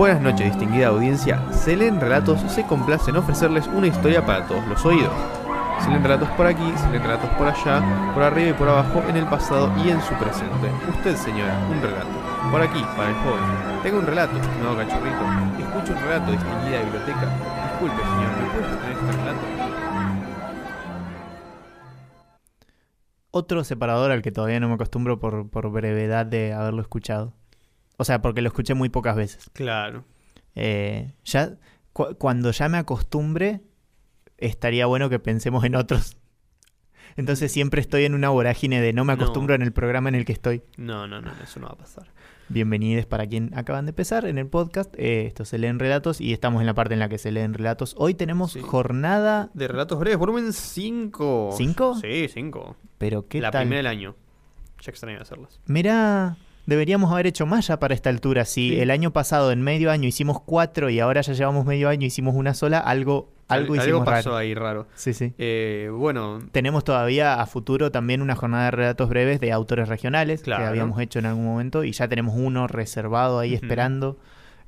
Buenas noches, distinguida audiencia. Selén Relatos se complace en ofrecerles una historia para todos los oídos. Se leen relatos por aquí, se leen relatos por allá, por arriba y por abajo, en el pasado y en su presente. Usted, señora, un relato. Por aquí, para el joven. Tengo un relato, estimado cachorrito. Escucho un relato, distinguida biblioteca. Disculpe, señor, ¿me puede tener este relato? Otro separador al que todavía no me acostumbro por, por brevedad de haberlo escuchado. O sea, porque lo escuché muy pocas veces. Claro. Eh, ya, cu- cuando ya me acostumbre, estaría bueno que pensemos en otros. Entonces siempre estoy en una vorágine de no me No. acostumbro en el programa en el que estoy. No, no, no, eso no va a pasar. Bienvenidos para quien acaban de empezar en el podcast. Eh, esto se leen relatos y estamos en la parte en la que se leen relatos. Hoy tenemos Sí. jornada, De relatos breves, volumen 5. ¿Cinco? Sí, 5. pero ¿qué La tal? primera del año. Ya extraño hacerlas. Mirá, deberíamos haber hecho más ya para esta altura. Si Sí. el año pasado en medio año hicimos cuatro y ahora ya llevamos medio año hicimos una sola, algo, algo Al- hicimos pasó raro. ahí raro. Sí, sí. Eh, bueno, Tenemos todavía a futuro también una jornada de relatos breves de autores regionales Claro. que habíamos hecho en algún momento y ya tenemos uno reservado ahí esperando.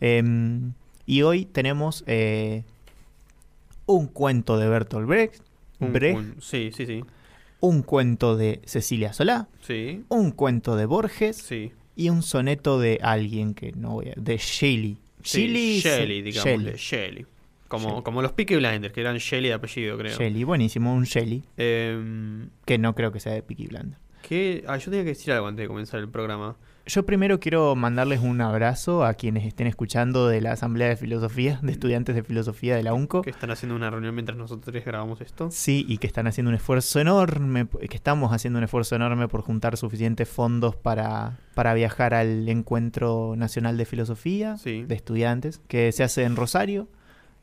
Em, y hoy tenemos eh, un cuento de Bertolt Brecht, un- Brecht, un- sí, sí, sí. un cuento de Cecilia Solá, Sí, un cuento de Borges sí. Y un soneto de alguien que no voy a... de Shelley. Sí, Shelley, Shelley, se- digámosle. Shelley. Shelley. Como, Shelley. como los Peaky Blinders, que eran Shelley de apellido, creo. Shelley, buenísimo, un Shelley, Em, que no creo que sea de Peaky Blinders. ¿qué? Ah, yo tenía que decir algo antes de comenzar el programa. Yo primero quiero mandarles un abrazo a quienes estén escuchando de la Asamblea de Filosofía, de estudiantes de Filosofía de la UNCO. Que están haciendo una reunión mientras nosotros tres grabamos esto. Sí, y que están haciendo un esfuerzo enorme, que estamos haciendo un esfuerzo enorme por juntar suficientes fondos para, para viajar al Encuentro Nacional de Filosofía Sí. de Estudiantes, que se hace en Rosario,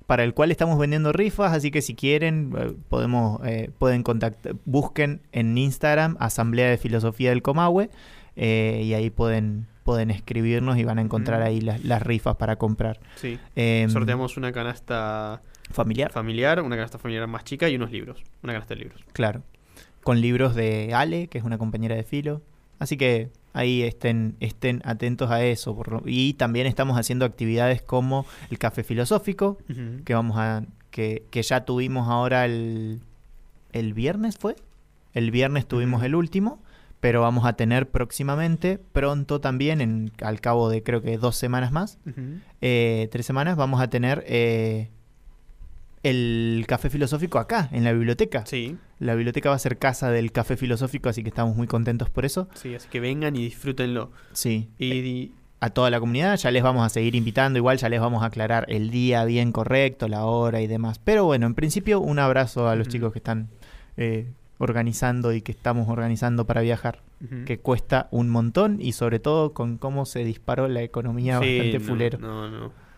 para el cual estamos vendiendo rifas, así que si quieren, eh, podemos, eh, pueden contactar, busquen en Instagram Asamblea de Filosofía del Comahue, eh, y ahí pueden, pueden escribirnos y van a encontrar ahí las, las rifas para comprar. Sí. Em, Sorteamos una canasta familiar. familiar, una canasta familiar más chica y unos libros. Una canasta de libros. Claro. Con libros de Ale, que es una compañera de filo. Así que ahí estén, estén atentos a eso. por y también estamos haciendo actividades como el café filosófico, que vamos a. que, que ya tuvimos ahora el. el viernes fue. El viernes tuvimos el último. Pero vamos a tener próximamente, pronto también, en, al cabo de creo que dos semanas más, eh, tres semanas, vamos a tener eh, el café filosófico acá, en la biblioteca. Sí, La biblioteca va a ser casa del café filosófico, así que estamos muy contentos por eso. sí, así que vengan y disfrútenlo. Sí. Y, Eh, y- A toda la comunidad ya les vamos a seguir invitando, igual ya les vamos a aclarar el día bien correcto, la hora y demás. Pero bueno, en principio un abrazo a los chicos que están eh, organizando y que estamos organizando para viajar, que cuesta un montón y sobre todo con cómo se disparó la economía Sí, bastante no, fulero. No, no.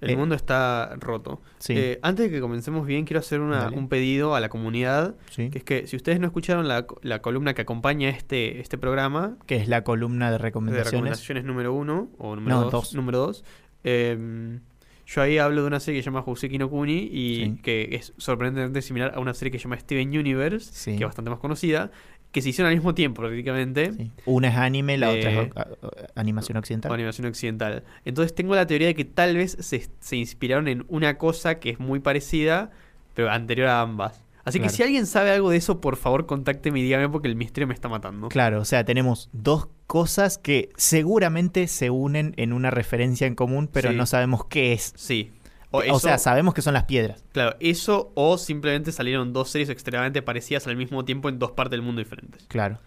El Eh, mundo está roto. Sí, Eh, antes de que comencemos bien, quiero hacer una- un pedido a la comunidad. sí. Que es que si ustedes no escucharon la, la columna que acompaña este, este programa, Que es la columna de de recomendaciones. recomendaciones número uno o número No, dos, dos. número dos, eh, yo ahí hablo de una serie que se llama Joseki no Kuni y Sí. que es sorprendentemente similar a una serie que se llama Steven Universe, Sí. que es bastante más conocida, que se hicieron al mismo tiempo prácticamente. Sí. Una es anime, la otra Eh, es a- animación o occidental. animación occidental. Entonces tengo la teoría de que tal vez se, se inspiraron en una cosa que es muy parecida, pero anterior a ambas. Así que si alguien sabe algo de eso, por favor contácteme y dígame porque el misterio me está matando. Claro, o sea, tenemos dos cosas que seguramente se unen en una referencia en común, pero Sí. no sabemos qué es. Sí. O, sea, sabemos que son las piedras. Claro, eso o simplemente salieron dos series extremadamente parecidas al mismo tiempo en dos partes del mundo diferentes. Claro.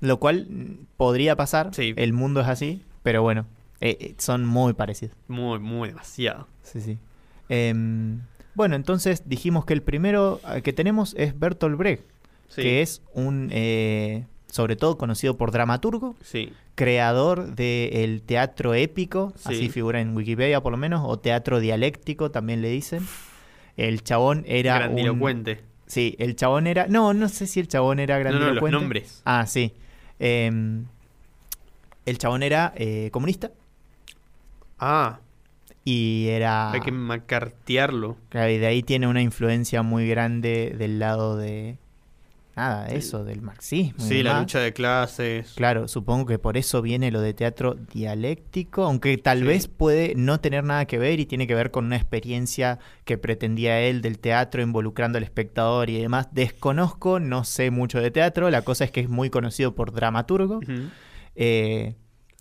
Lo cual mm, podría pasar. Sí. El mundo es así, pero bueno, eh, eh, son muy parecidos. Muy, muy demasiado. Sí, sí. Em, bueno, entonces dijimos que el primero eh, que tenemos es Bertolt Brecht, Sí. que es un, eh, sobre todo conocido por dramaturgo, Sí. creador del teatro épico, Sí. así figura en Wikipedia por lo menos, o teatro dialéctico también le dicen. El chabón era un... Grandilocuente. Sí, el chabón era... No, no sé si el chabón era No, no, grandilocuente. los nombres. Ah, sí. Em, el chabón era eh, comunista Ah, y era... hay que macartearlo. Claro, y de ahí tiene una influencia muy grande del lado de, nada, eso, del marxismo. Sí, la lucha de clases. Claro, supongo que por eso viene lo de teatro dialéctico, aunque tal Sí. vez puede no tener nada que ver y tiene que ver con una experiencia que pretendía él del teatro involucrando al espectador y demás. Desconozco, no sé mucho de teatro, la cosa es que es muy conocido por dramaturgo. Eh,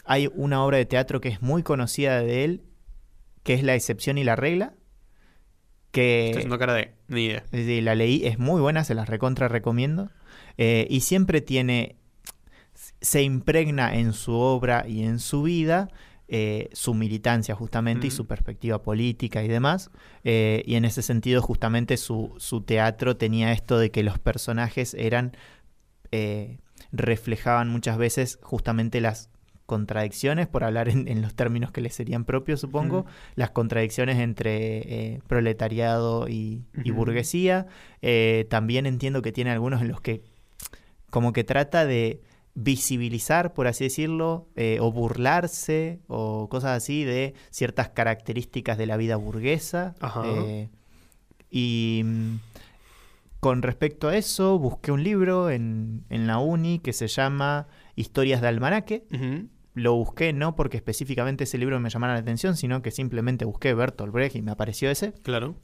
hay una obra de teatro que es muy conocida de él, que es La excepción y la regla, que... Estoy haciendo cara de ni idea. La leí, es muy buena, se las recontra recomiendo. Eh, y siempre tiene, se impregna en su obra y en su vida eh, su militancia justamente y su perspectiva política y demás. Eh, y en ese sentido justamente su, su teatro tenía esto de que los personajes eran, reflejaban muchas veces justamente las contradicciones, por hablar en, en los términos que les serían propios, supongo, las contradicciones entre eh, proletariado y, burguesía. Eh, también entiendo que tiene algunos en los que como que trata de visibilizar, por así decirlo, eh, o burlarse o cosas así de ciertas características de la vida burguesa. Ajá. Y mm, con respecto a eso, busqué un libro en, en la uni que se llama Historias de Almanaque. Lo busqué no porque específicamente ese libro me llamara la atención, sino que simplemente busqué Bertolt Brecht y me apareció ese, Claro.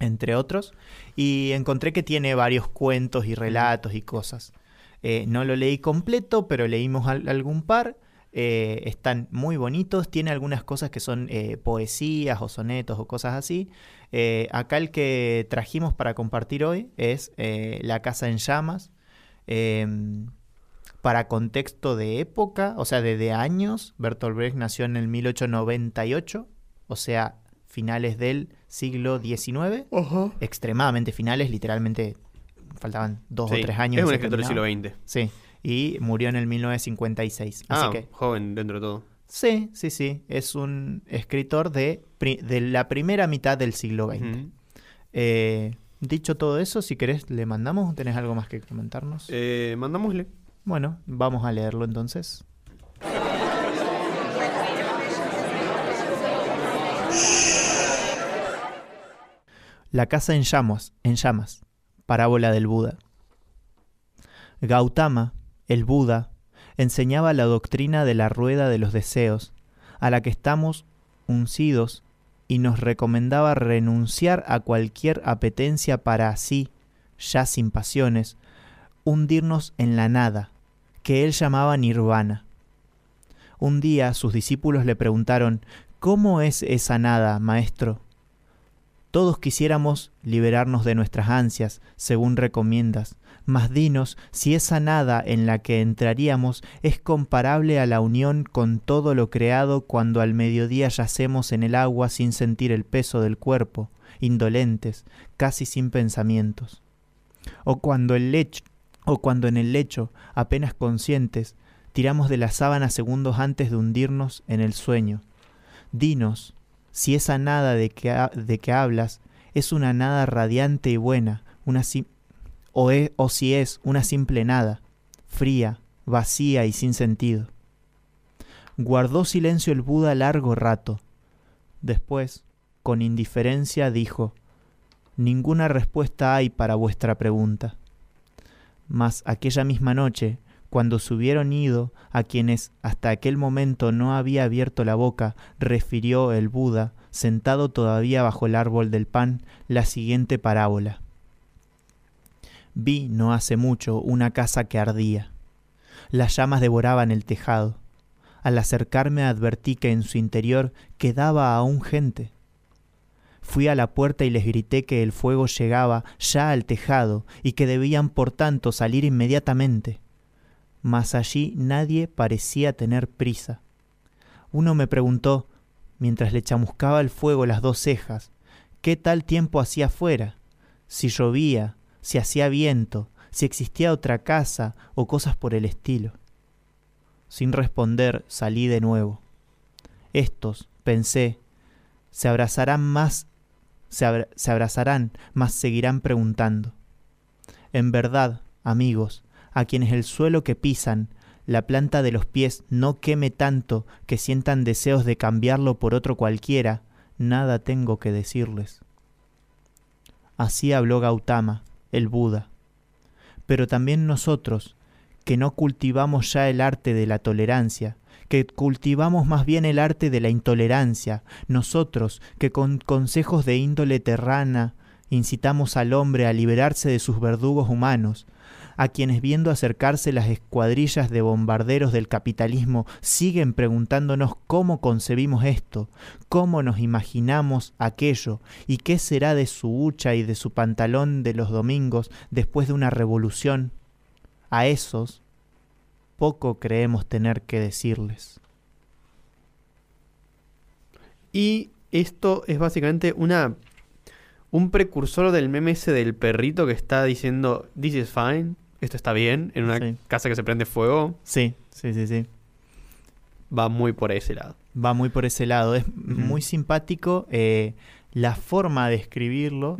entre otros, y encontré que tiene varios cuentos y relatos y cosas. Eh, no lo leí completo, pero leímos al- algún par. eh, están muy bonitos, tiene algunas cosas que son eh, poesías o sonetos o cosas así. Acá el que trajimos para compartir hoy es La Casa en Llamas. Para contexto de época, o sea, de, de años, Bertolt Brecht nació en el 1898, o sea, finales del siglo XIX, extremadamente finales, literalmente faltaban dos Sí, o tres años. Es y un escritor del siglo. XX. Sí, y murió en el 1956. Así Ah, que, joven dentro de todo. sí, sí, sí, es un escritor de, la primera mitad del siglo XX. Eh, dicho todo eso, si querés, le mandamos. ¿Tenés algo más que comentarnos? Eh, mandámosle. Bueno, vamos a leerlo entonces. La casa en llamas, en llamas. Parábola del Buda. Gautama, el Buda, enseñaba la doctrina de la rueda de los deseos, a la que estamos uncidos, y nos recomendaba renunciar a cualquier apetencia para así, ya sin pasiones, hundirnos en la nada, que él llamaba nirvana. Un día sus discípulos le preguntaron, ¿Cómo es esa nada, maestro? Todos quisiéramos liberarnos de nuestras ansias, según recomiendas, mas dinos si esa nada en la que entraríamos es comparable a la unión con todo lo creado cuando al mediodía yacemos en el agua sin sentir el peso del cuerpo, indolentes, casi sin pensamientos. O cuando el lecho, o cuando en el lecho, apenas conscientes, tiramos de la sábana segundos antes de hundirnos en el sueño. Dinos, si esa nada de que, de que hablas es una nada radiante y buena, una sim- o, e- o si es una simple nada, fría, vacía y sin sentido. Guardó silencio el Buda largo rato. Después, con indiferencia, dijo, Ninguna respuesta hay para vuestra pregunta. Mas aquella misma noche, cuando se hubieron ido a quienes hasta aquel momento no había abierto la boca, refirió el Buda, sentado todavía bajo el árbol del pan, la siguiente parábola. Vi no hace mucho una casa que ardía. Las llamas devoraban el tejado. Al acercarme advertí que en su interior quedaba aún gente. Fui a la puerta y les grité que el fuego llegaba ya al tejado y que debían por tanto salir inmediatamente. Mas allí nadie parecía tener prisa. Uno me preguntó, mientras le chamuscaba el fuego las dos cejas, qué tal tiempo hacía fuera, si llovía, si hacía viento, si existía otra casa o cosas por el estilo. Sin responder salí de nuevo. Estos, pensé, se abrazarán más, se, abra- se abrazarán, mas seguirán preguntando. En verdad, amigos, a quienes el suelo que pisan, la planta de los pies no queme tanto que sientan deseos de cambiarlo por otro cualquiera, nada tengo que decirles. Así habló Gautama, el Buda. pero también nosotros, que no cultivamos ya el arte de la tolerancia, que cultivamos más bien el arte de la intolerancia, nosotros, que con consejos de índole terrana incitamos al hombre a liberarse de sus verdugos humanos, a quienes viendo acercarse las escuadrillas de bombarderos del capitalismo siguen preguntándonos cómo concebimos esto, cómo nos imaginamos aquello y qué será de su hucha y de su pantalón de los domingos después de una revolución. A esos poco creemos tener que decirles. Y esto es básicamente una un precursor del meme ese del perrito que está diciendo This is fine, esto está bien, en una Sí. casa que se prende fuego. Sí, sí, sí, sí. Va muy por ese lado. Va muy por ese lado. Es muy simpático eh, la forma de escribirlo.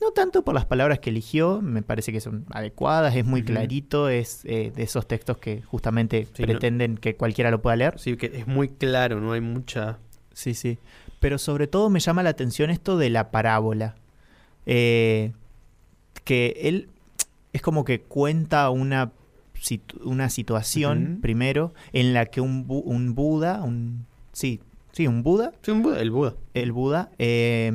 No tanto por las palabras que eligió, me parece que son adecuadas, es muy clarito, es eh, de esos textos que justamente Sí, no- pretenden que cualquiera lo pueda leer. Sí, que es muy claro, no hay mucha. Sí, sí. Pero sobre todo me llama la atención esto de la parábola. Eh, que él es como que cuenta una, situ- una situación, primero, en la que un, bu- un Buda, un, sí, sí, un Buda, Sí, un Buda, el Buda. el Buda, eh,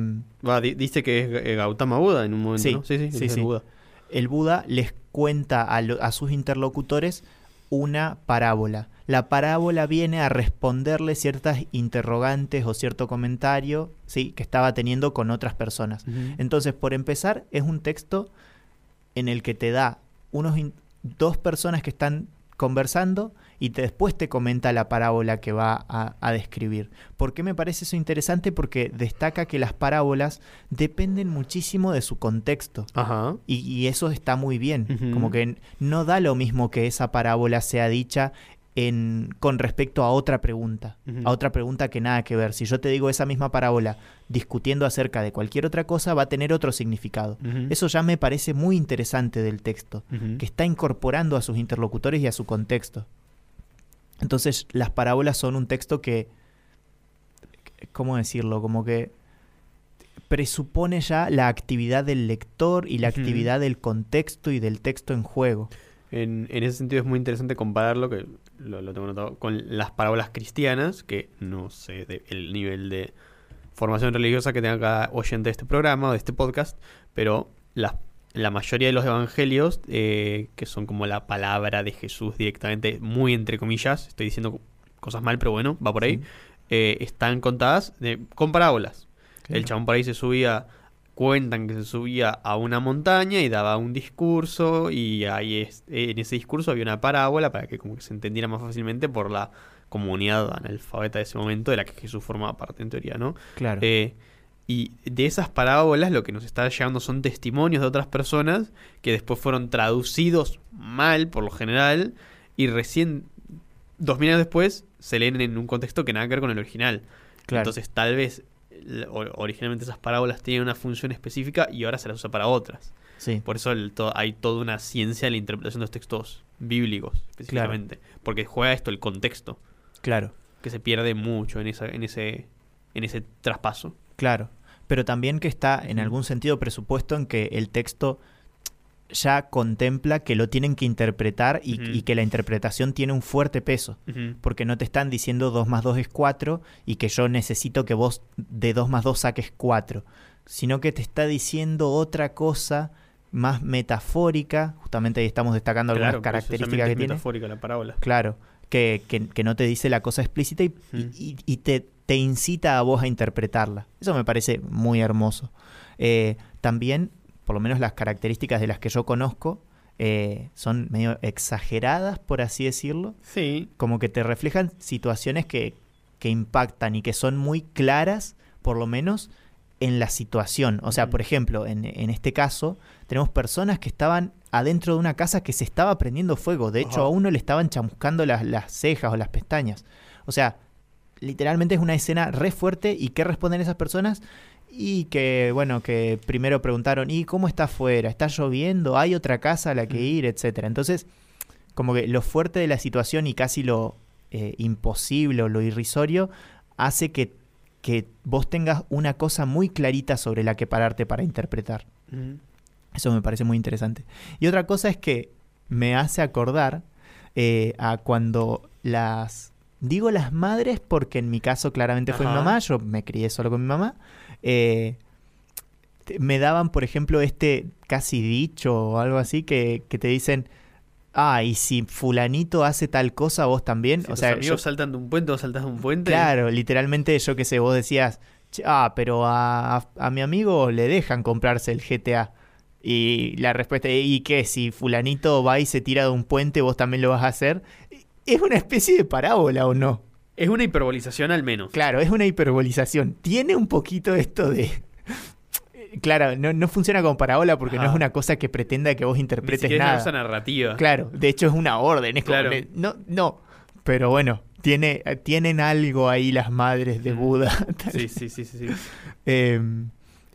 Va, di- dice que es eh, Gautama Buda en un momento, Sí, ¿no? Sí, sí, sí, el. Buda. el Buda les cuenta a, lo- a sus interlocutores una parábola. La parábola viene a responderle ciertas interrogantes o cierto comentario sí, que estaba teniendo con otras personas. Entonces, por empezar, es un texto en el que te da unos dos personas que están conversando y te- después te comenta la parábola que va a, a describir. ¿Por qué me parece eso interesante? Porque destaca que las parábolas dependen muchísimo de su contexto. Ajá. Y, y eso está muy bien. Como que no da lo mismo que esa parábola sea dicha en, con respecto a otra pregunta. A otra pregunta que nada que ver. Si yo te digo esa misma parábola discutiendo acerca de cualquier otra cosa, va a tener otro significado. Eso ya me parece muy interesante del texto, que está incorporando a sus interlocutores y a su contexto. Entonces, las parábolas son un texto que, ¿cómo decirlo? Como que presupone ya la actividad del lector y la actividad del contexto y del texto en juego. En, en ese sentido es muy interesante compararlo, que lo, lo tengo notado, con las parábolas cristianas, que no sé de- el nivel de formación religiosa que tenga cada oyente de este programa o de este podcast, pero las- la mayoría de los evangelios, eh, que son como la palabra de Jesús directamente, muy entre comillas, estoy diciendo cosas mal, pero bueno, va por ahí, Sí. eh, están contadas de- con parábolas. El chabón por ahí se subía, cuentan que se subía a una montaña y daba un discurso y ahí es, en ese discurso había una parábola para que como que se entendiera más fácilmente por la comunidad analfabeta de ese momento de la que Jesús formaba parte en teoría, ¿no? Claro. Eh, y de esas parábolas lo que nos está llegando son testimonios de otras personas que después fueron traducidos mal por lo general y recién dos mil años después se leen en un contexto que nada que ver con el original. Claro. Entonces tal vez originalmente esas parábolas tienen una función específica y ahora se las usa para otras. sí. Por eso el to- hay toda una ciencia en la interpretación de los textos bíblicos específicamente. Porque juega esto el contexto, Claro. que se pierde mucho en, esa, en, ese, en ese traspaso. Claro, pero también que está en algún sentido presupuesto en que el texto ya contempla que lo tienen que interpretar y, y que la interpretación tiene un fuerte peso, porque no te están diciendo 2 más 2 es 4 y que yo necesito que vos de 2 más 2 saques 4, sino que te está diciendo otra cosa más metafórica, justamente ahí estamos destacando algunas características que es tiene. metafórica la parábola. Claro, que, que- que no te dice la cosa explícita y, y- y te, te incita a vos a interpretarla. Eso me parece muy hermoso. Eh, también, por lo menos las características de las que yo conozco, eh, son medio exageradas, por así decirlo. Sí. Como que te reflejan situaciones que, que impactan y que son muy claras, por lo menos, en la situación. O sea, por ejemplo, en, en este caso, tenemos personas que estaban adentro de una casa que se estaba prendiendo fuego. De hecho, Ajá. a uno le estaban chamuscando las, las cejas o las pestañas. O sea, literalmente es una escena re fuerte. ¿Y qué responden esas personas? Y que, bueno, que primero preguntaron, ¿y cómo está afuera? ¿Está lloviendo? ¿Hay otra casa a la que Mm. ir? Etcétera. Entonces, como que lo fuerte de la situación y casi lo eh, imposible o lo irrisorio hace que, que vos tengas una cosa muy clarita sobre la que pararte para interpretar. Ujú. Eso me parece muy interesante. Y otra cosa es que me hace acordar eh, a cuando las... Digo las madres porque en mi caso claramente fue mi mamá, yo me crié solo con mi mamá. eh, me daban, por ejemplo, este casi dicho o algo así que, que te dicen, ah, y si fulanito hace tal cosa, vos también. Si o tus sea, amigos yo- saltan de un puente, vos saltás de un puente. Claro, literalmente yo que sé, vos decías, "Che, ah, pero a, a- a mi amigo le dejan comprarse el GTA. Y la respuesta, ¿y qué? Si fulanito va y se tira de un puente, vos también lo vas a hacer. Es una especie de parábola o no. Es una hiperbolización al menos. Claro, es una hiperbolización. Tiene un poquito esto de... Claro, no, no funciona como parábola porque no es una cosa que pretenda que vos Ni interpretes siquiera es una nada. narrativa. Claro, de hecho es una orden, es como Claro. le- no, no, pero bueno, tiene, tienen algo ahí las madres de Mm. Buda. Sí, sí, sí, sí, sí. Eh,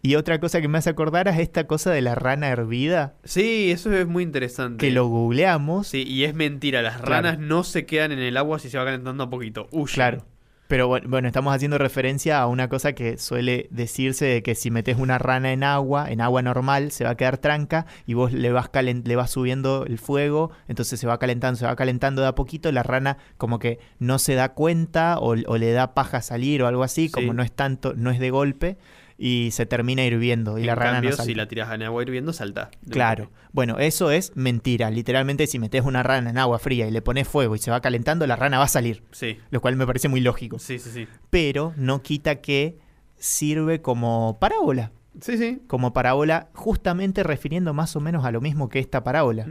y otra cosa que me hace acordar es esta cosa de la rana hervida, Sí, eso es muy interesante. que lo googleamos, Sí, y es mentira. Las Claro. ranas no se quedan en el agua si se va calentando un poquito. Huyen. claro. Pero bueno, bueno, estamos haciendo referencia a una cosa que suele decirse de que si metes una rana en agua, en agua normal, se va a quedar tranca y vos le vas, calen- le vas subiendo el fuego, entonces se va calentando, se va calentando de a poquito, la rana como que no se da cuenta o, o le da paja salir o algo así, Sí. como no es tanto, no es de golpe y se termina hirviendo y En la rana cambio, no si la tiras en agua hirviendo, salta. Claro. Bueno, eso es mentira. Literalmente, si metes una rana en agua fría y le pones fuego y se va calentando, la rana va a salir. Sí, Lo cual me parece muy lógico. sí, sí, sí. Pero no quita que sirve como parábola. Sí, sí. Como parábola, justamente refiriendo más o menos a lo mismo que esta parábola.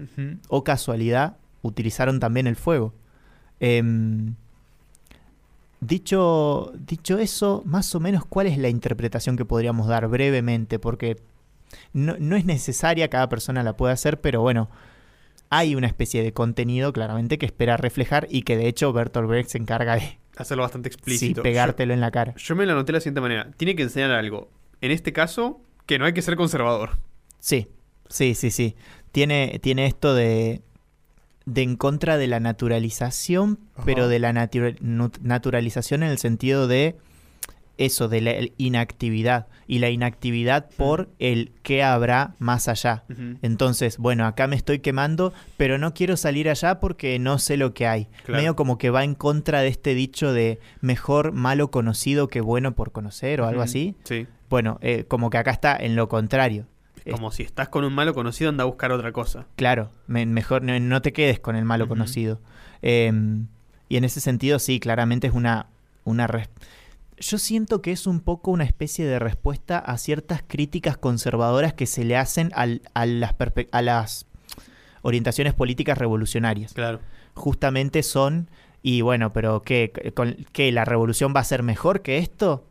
O casualidad, utilizaron también el fuego. Em, dicho, dicho eso, más o menos, ¿cuál es la interpretación que podríamos dar brevemente? Porque no, no es necesaria, cada persona la puede hacer, pero bueno, hay una especie de contenido claramente que espera reflejar y que de hecho Bertolt Brecht se encarga de Hacerlo bastante sí, explícito. pegártelo en la cara. Yo, yo me lo anoté de la siguiente manera. Tiene que enseñar algo. En este caso, que no hay que ser conservador. Sí, sí, sí, sí. Tiene, tiene esto de, de en contra de la naturalización, Ajá. pero de la naturalización en el sentido de eso, de la inactividad. Y la inactividad por el qué habrá más allá. Entonces, bueno, acá me estoy quemando, pero no quiero salir allá porque no sé lo que hay. Claro. Medio como que va en contra de este dicho de mejor malo conocido que bueno por conocer o algo así. Sí. Bueno, eh, como que acá está en lo contrario. Es como si estás con un malo conocido, anda a buscar otra cosa. Claro, me- mejor no, no te quedes con el malo conocido. Eh, y en ese sentido, sí, claramente es una, una Yo siento que es un poco una especie de respuesta a ciertas críticas conservadoras que se le hacen al- a, las a las orientaciones políticas revolucionarias. Claro. Justamente son, y bueno, pero ¿qué, con, ¿qué? ¿La revolución va a ser mejor que esto?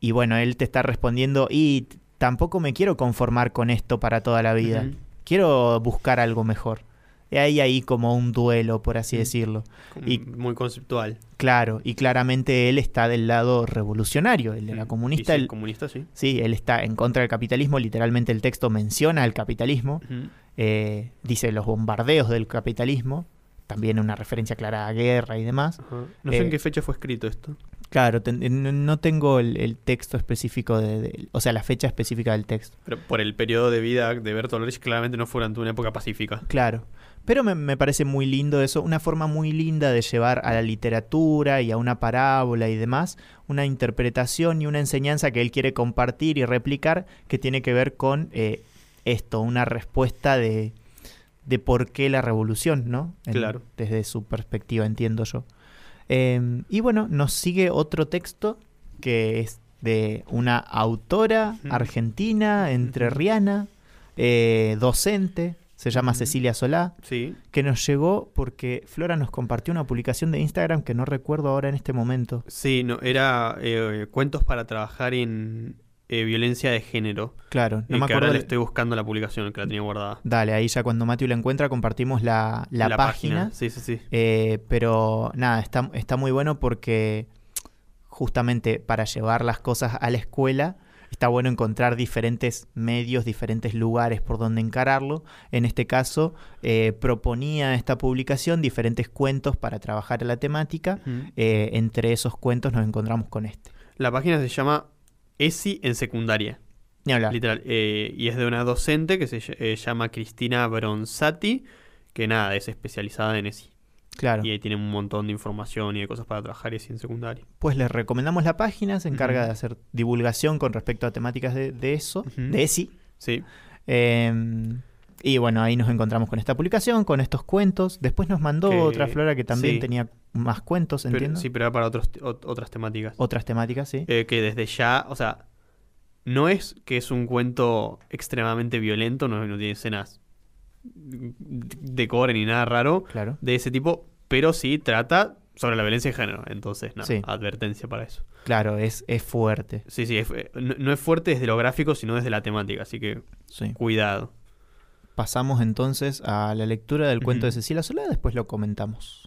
Y bueno, él te está respondiendo, y tampoco me quiero conformar con esto para toda la vida quiero buscar algo mejor. Y hay ahí como un duelo, por así decirlo. Y- Muy conceptual. Claro, y claramente él está del lado revolucionario, el de la comunista. Sí, él- comunista, sí. sí, él está en contra del capitalismo, literalmente el texto menciona el capitalismo, eh, dice los bombardeos del capitalismo, también una referencia clara a guerra y demás. No sé Eh, en qué fecha fue escrito esto. Claro, ten- no- tengo el, el texto específico, de, de- o sea, la fecha específica del texto. Pero por el periodo de vida de Bertolt Brecht, claramente no fue durante una época pacífica. Claro. Pero me, me parece muy lindo eso, una forma muy linda de llevar a la literatura y a una parábola y demás, una interpretación y una enseñanza que él quiere compartir y replicar que tiene que ver con eh, esto, una respuesta de, de por qué la revolución, ¿no? En- Claro. Desde su perspectiva, entiendo yo. Eh, y bueno, nos sigue otro texto que es de una autora argentina, entrerriana, eh, docente, se llama. Cecilia Solá, Sí. que nos llegó porque Flora nos compartió una publicación de Instagram que no recuerdo ahora en este momento. Sí, no, era eh, cuentos para trabajar en eh, violencia de género. Claro, no Eh, me que acuerdo. ahora le estoy buscando la publicación que la tenía guardada. Dale, ahí ya cuando Matthew la encuentra compartimos la, la página. Sí, sí, sí. Eh, pero nada, está, está muy bueno porque justamente para llevar las cosas a la escuela está bueno encontrar diferentes medios, diferentes lugares por donde encararlo. En este caso, eh, proponía esta publicación diferentes cuentos para trabajar la temática. Eh, entre esos cuentos nos encontramos con este. La página se llama ESI en secundaria. Ni hablar. Literal. Eh, y es de una docente que se eh, llama Cristina Bronzati, que nada, es especializada en ESI. Claro. Y ahí tiene un montón de información y de cosas para trabajar así en secundaria. Pues les recomendamos la página, se encarga de hacer divulgación con respecto a temáticas de, de eso, de ESI. Sí. Eh, y bueno, ahí nos encontramos con esta publicación, con estos cuentos. Después nos mandó Que- otra Flora que también sí. tenía más cuentos, Pero, entiendo. sí, pero era para otros, ot- otras temáticas. Otras temáticas, sí. Eh, que desde ya, o sea, no es que es un cuento extremadamente violento, no, no tiene escenas de gore ni nada raro Claro. de ese tipo, pero sí trata sobre la violencia de género. Entonces, nada, Sí. advertencia para eso. Claro, es, es fuerte. Sí, sí, es- eh, no, no es fuerte desde lo gráfico, sino desde la temática, así que Sí. cuidado. Pasamos entonces a la lectura del cuento de. Cecilia Solá, después lo comentamos.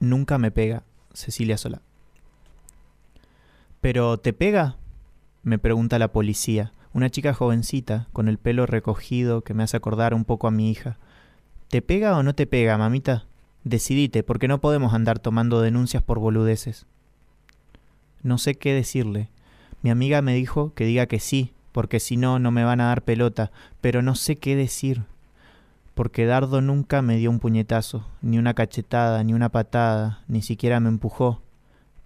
Nunca me pega, Cecilia Solá. ¿Pero te pega? me pregunta la policía, una chica jovencita, con el pelo recogido que me hace acordar un poco a mi hija. ¿Te pega o no te pega, mamita? Decidite, porque no podemos andar tomando denuncias por boludeces. No sé qué decirle. Mi amiga me dijo que diga que sí, porque si no, no me van a dar pelota, pero no sé qué decir. Porque Dardo nunca me dio un puñetazo, ni una cachetada, ni una patada, ni siquiera me empujó.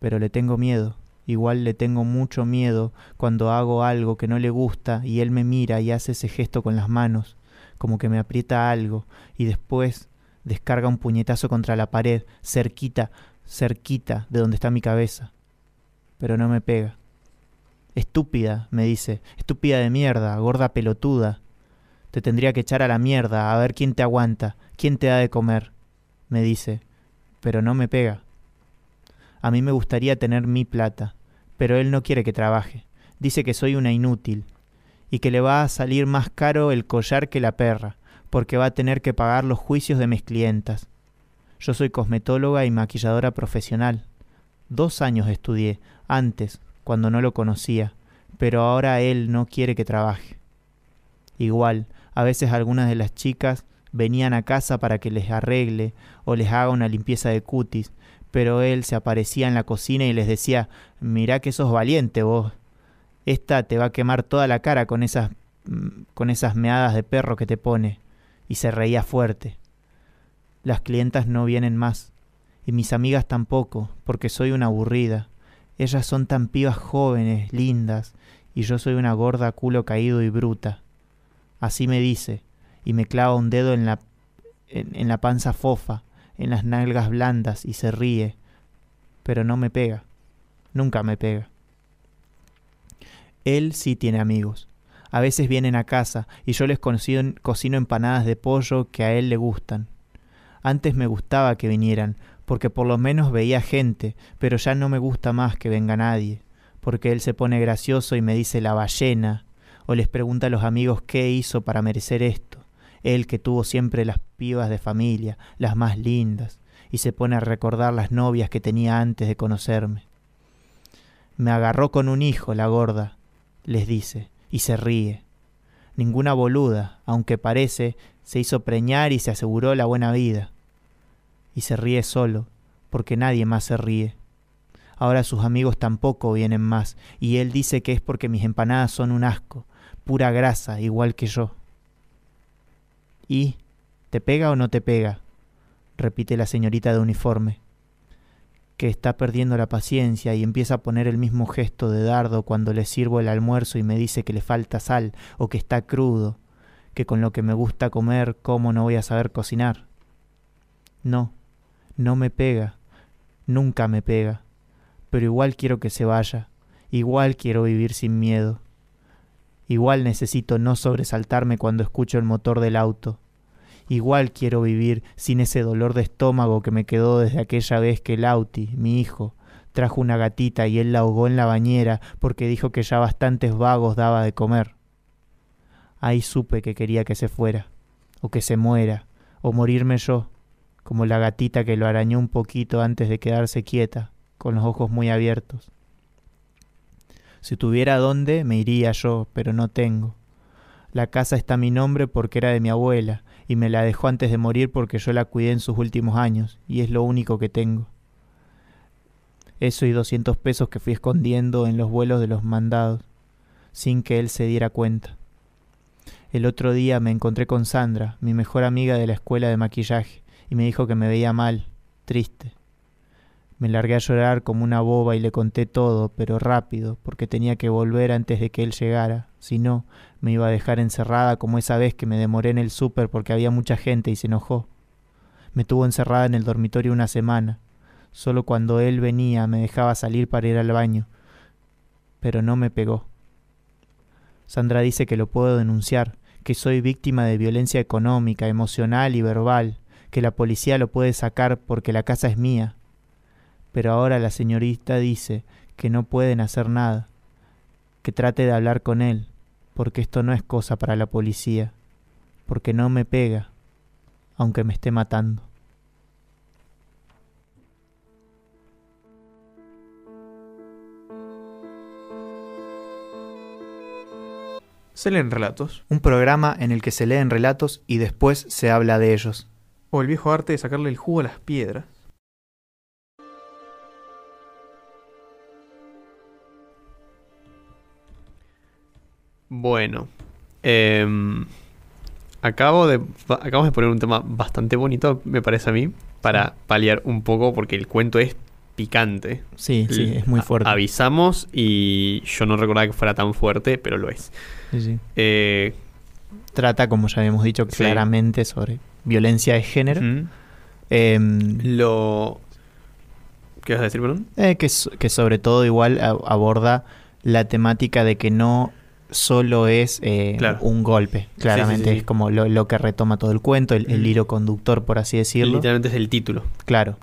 Pero le tengo miedo. Igual le tengo mucho miedo cuando hago algo que no le gusta y él me mira y hace ese gesto con las manos, como que me aprieta algo, y después descarga un puñetazo contra la pared, cerquita, cerquita de donde está mi cabeza pero no me pega. Estúpida, me dice, estúpida de mierda, gorda pelotuda. Te tendría que echar a la mierda, a ver quién te aguanta, quién te da de comer, me dice, pero no me pega. A mí me gustaría tener mi plata, pero él no quiere que trabaje. Dice que soy una inútil y que le va a salir más caro el collar que la perra, porque va a tener que pagar los juicios de mis clientas. Yo soy cosmetóloga y maquilladora profesional. Dos años estudié, antes, cuando no lo conocía, pero ahora él no quiere que trabaje. Igual, a veces algunas de las chicas venían a casa para que les arregle o les haga una limpieza de cutis, pero él se aparecía en la cocina y les decía, mirá que sos valiente vos, esta te va a quemar toda la cara con esas, mm, con esas meadas de perro que te pone, y se reía fuerte. Las clientas no vienen más, y mis amigas tampoco, porque soy una aburrida. Ellas son tan pibas jóvenes, lindas, y yo soy una gorda culo caído y bruta. Así me dice, y me clava un dedo en la, en, en la panza fofa, en las nalgas blandas, y se ríe. Pero no me pega. Nunca me pega. Él sí tiene amigos. A veces vienen a casa y yo les cocino, cocino empanadas de pollo que a él le gustan. Antes me gustaba que vinieran, porque por lo menos veía gente, pero ya no me gusta más que venga nadie, porque él se pone gracioso y me dice la ballena, o les pregunta a los amigos qué hizo para merecer esto, él que tuvo siempre las pibas de familia, las más lindas, y se pone a recordar las novias que tenía antes de conocerme. Me agarró con un hijo, la gorda, les dice, y se ríe. Ninguna boluda, aunque parece, se hizo preñar y se aseguró la buena vida. Y se ríe solo, porque nadie más se ríe. Ahora sus amigos tampoco vienen más, y él dice que es porque mis empanadas son un asco, pura grasa, igual que yo. ¿Y? ¿Te pega o no te pega? repite la señorita de uniforme, que está perdiendo la paciencia y empieza a poner el mismo gesto de dardo cuando le sirvo el almuerzo y me dice que le falta sal o que está crudo, que con lo que me gusta comer, ¿cómo no voy a saber cocinar? No, no me pega, nunca me pega, pero igual quiero que se vaya, igual quiero vivir sin miedo, igual necesito no sobresaltarme cuando escucho el motor del auto, igual quiero vivir sin ese dolor de estómago que me quedó desde aquella vez que Lauti, mi hijo, trajo una gatita y él la ahogó en la bañera porque dijo que ya bastantes vagos daba de comer. Ahí supe que quería que se fuera, o que se muera, o morirme yo, como la gatita que lo arañó un poquito antes de quedarse quieta, con los ojos muy abiertos. Si tuviera dónde, me iría yo, pero no tengo. La casa está a mi nombre porque era de mi abuela, y me la dejó antes de morir porque yo la cuidé en sus últimos años y es lo único que tengo. Eso y 200 pesos que fui escondiendo en los vuelos de los mandados, sin que él se diera cuenta. El otro día me encontré con Sandra, mi mejor amiga de la escuela de maquillaje, y me dijo que me veía mal, triste. Me largué a llorar como una boba y le conté todo, pero rápido, porque tenía que volver antes de que él llegara. Si no, me iba a dejar encerrada como esa vez que me demoré en el súper porque había mucha gente y se enojó. Me tuvo encerrada en el dormitorio una semana. Solo cuando él venía me dejaba salir para ir al baño. Pero no me pegó. Sandra dice que lo puedo denunciar, que soy víctima de violencia económica, emocional y verbal, que la policía lo puede sacar porque la casa es mía. Pero ahora la señorita dice que no pueden hacer nada, que trate de hablar con él, porque esto no es cosa para la policía, porque no me pega, aunque me esté matando. Se leen relatos. Un programa en el que se leen relatos y después se habla de ellos. O el viejo arte de sacarle el jugo a las piedras. Bueno. em, acabo de, acabamos de poner un tema bastante bonito, me parece a mí, para paliar un poco, porque el cuento es picante. Sí, sí, es muy a- fuerte. Avisamos y yo no recordaba que fuera tan fuerte, pero lo es. Sí, sí. Eh, Trata, como ya habíamos dicho, Sí. claramente sobre violencia de género. Em, Lo... ¿Qué vas a decir, perdón? Eh, que, so- que sobre todo igual a- aborda la temática de que no solo es eh, Claro. un golpe, claramente sí, sí. es como lo, lo que retoma todo el cuento, el, el hilo conductor, por así decirlo. Literalmente es el título. Claro.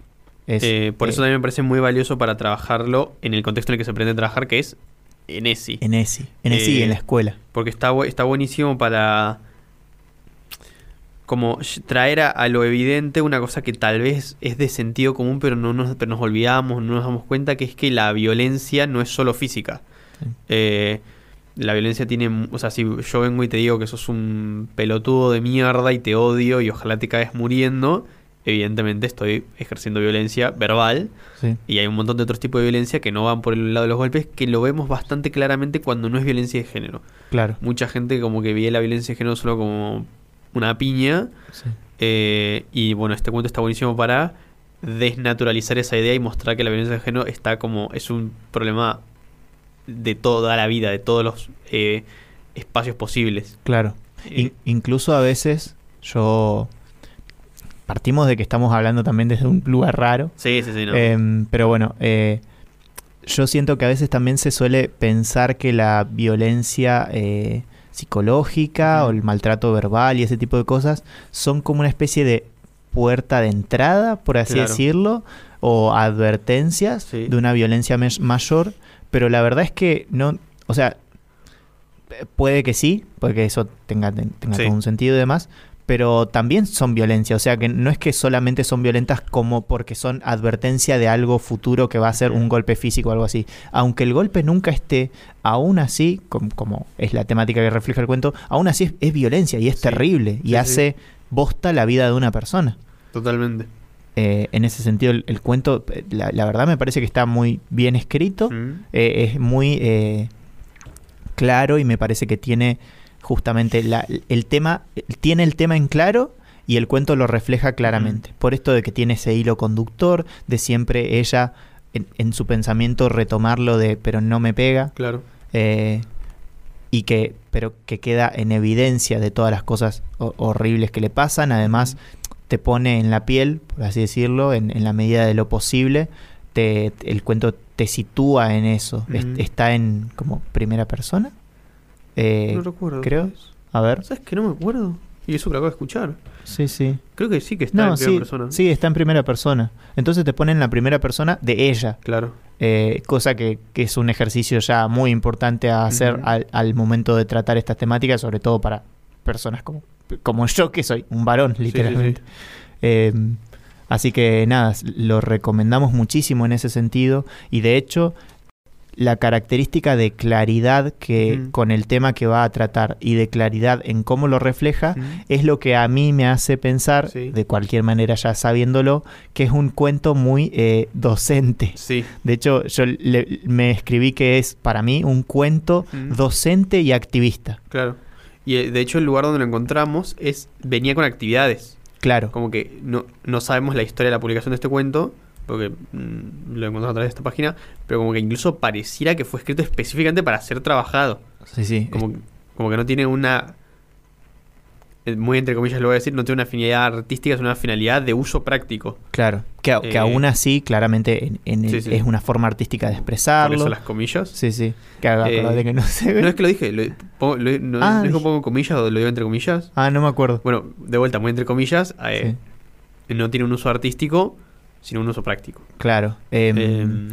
Es, Eh, por eh, eso también me parece muy valioso para trabajarlo en el contexto en el que se pretende trabajar, que es en ESI. en ESI, en ESI y en la escuela. Porque está, está buenísimo para como traer a, a lo evidente una cosa que tal vez es de sentido común, pero no nos, pero nos olvidamos, no nos damos cuenta, que es que la violencia no es solo física. Sí. Eh, la violencia tiene, o sea, si yo vengo y te digo que sos un pelotudo de mierda y te odio y ojalá te caes muriendo, evidentemente estoy ejerciendo violencia verbal Sí. y hay un montón de otros tipos de violencia que no van por el lado de los golpes, que lo vemos bastante claramente cuando no es violencia de género. Claro. Mucha gente como que ve la violencia de género solo como una piña. Sí. eh, y bueno, este cuento está buenísimo para desnaturalizar esa idea y mostrar que la violencia de género está como. es un problema de toda la vida, de todos los eh, espacios posibles. Claro. In- incluso a veces yo... Partimos de que estamos hablando también desde un lugar raro. sí, sí, sí, no. Em, pero bueno, eh, yo siento que a veces también se suele pensar que la violencia eh, psicológica o el maltrato verbal y ese tipo de cosas son como una especie de puerta de entrada, por así Claro. decirlo, o advertencias Sí. de una violencia mayor, pero la verdad es que no, o sea, eh, puede que sí, puede que eso tenga, ten- tenga Sí. todo un sentido y demás, pero también son violencia, o sea que no es que solamente son violentas como porque son advertencia de algo futuro que va a ser un golpe físico o algo así. Aunque el golpe nunca esté, aún así, com- como, es la temática que refleja el cuento, aún así es, es violencia y es Sí. terrible y Sí, hace bosta la vida de una persona. Totalmente. Eh, en ese sentido, el, el cuento, eh, la, la verdad me parece que está muy bien escrito, Mm. eh, es muy eh, claro y me parece que tiene justamente la- el tema, tiene el tema en claro y el cuento lo refleja claramente. Por esto de que tiene ese hilo conductor, de siempre ella en, en su pensamiento retomarlo de pero no me pega, Claro. eh, y que pero que queda en evidencia de todas las cosas ho- horribles que le pasan. Además te pone en la piel por así decirlo en, en la medida de lo posible. Te, el cuento te sitúa en eso. Es- está en como primera persona Eh, no recuerdo. creo. a ver ¿Sabes que no me acuerdo? Y eso que lo acabo de escuchar. sí sí Creo que sí que está no en primera sí, persona. sí está en primera persona entonces te pone en la primera persona de ella Claro. Eh, cosa que, que es un ejercicio ya muy importante a hacer al, al momento de tratar estas temáticas, sobre todo para personas como, como yo, que soy un varón, sí, literalmente. Eh, así que nada, lo recomendamos muchísimo en ese sentido y de hecho la característica de claridad que Ujú. con el tema que va a tratar y de claridad en cómo lo refleja Ujú. es lo que a mí me hace pensar, Sí. de cualquier manera ya sabiéndolo, que es un cuento muy eh, docente. Sí. De hecho, yo le- me escribí que es para mí un cuento Ujú. docente y activista. Claro. Y eh, de hecho el lugar donde lo encontramos es venía con actividades. Claro, Como que no, no sabemos la historia de la publicación de este cuento, porque mm, lo encontramos a través de esta página, pero como que incluso pareciera que fue escrito específicamente para ser trabajado. sí, sí. Como, como que no tiene una... eh, Muy entre comillas lo voy a decir, no tiene una finalidad artística, es una finalidad de uso práctico. Claro, que, Eh, aún así, claramente, en, en el- sí, sí. es una forma artística de Por expresarlo. eso las comillas. Sí, sí. Que haga Eh, que no se ve. No es que lo dije, lo, pongo- lo- no, Ah, no es que dije- pongo comillas o lo digo entre comillas. Ah, no me acuerdo. Bueno, de vuelta, muy entre comillas, eh, no tiene un uso artístico, sino un uso práctico. Claro. Em, Em,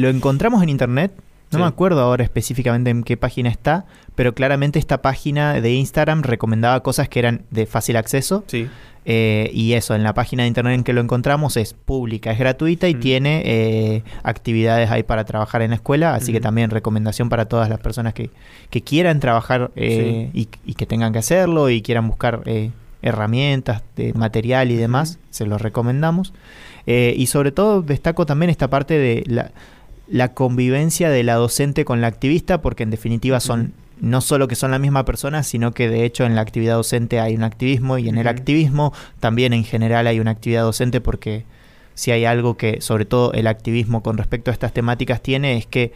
lo encontramos en internet. No Sí. me acuerdo ahora específicamente en qué página está, pero claramente esta página de Instagram recomendaba cosas que eran de fácil acceso. sí, eh, y eso, en la página de internet en que lo encontramos es pública, es gratuita y Mm. tiene eh, actividades ahí para trabajar en la escuela. Así que Mm. también recomendación para todas las personas que, que quieran trabajar eh, y, y que tengan que hacerlo y quieran buscar eh, herramientas, de material y demás. Se los recomendamos. Eh, y sobre todo destaco también esta parte de la, la convivencia de la docente con la activista, porque en definitiva son no solo que son la misma persona, sino que de hecho en la actividad docente hay un activismo y en el activismo también en general hay una actividad docente porque si hay algo que sobre todo el activismo con respecto a estas temáticas tiene es que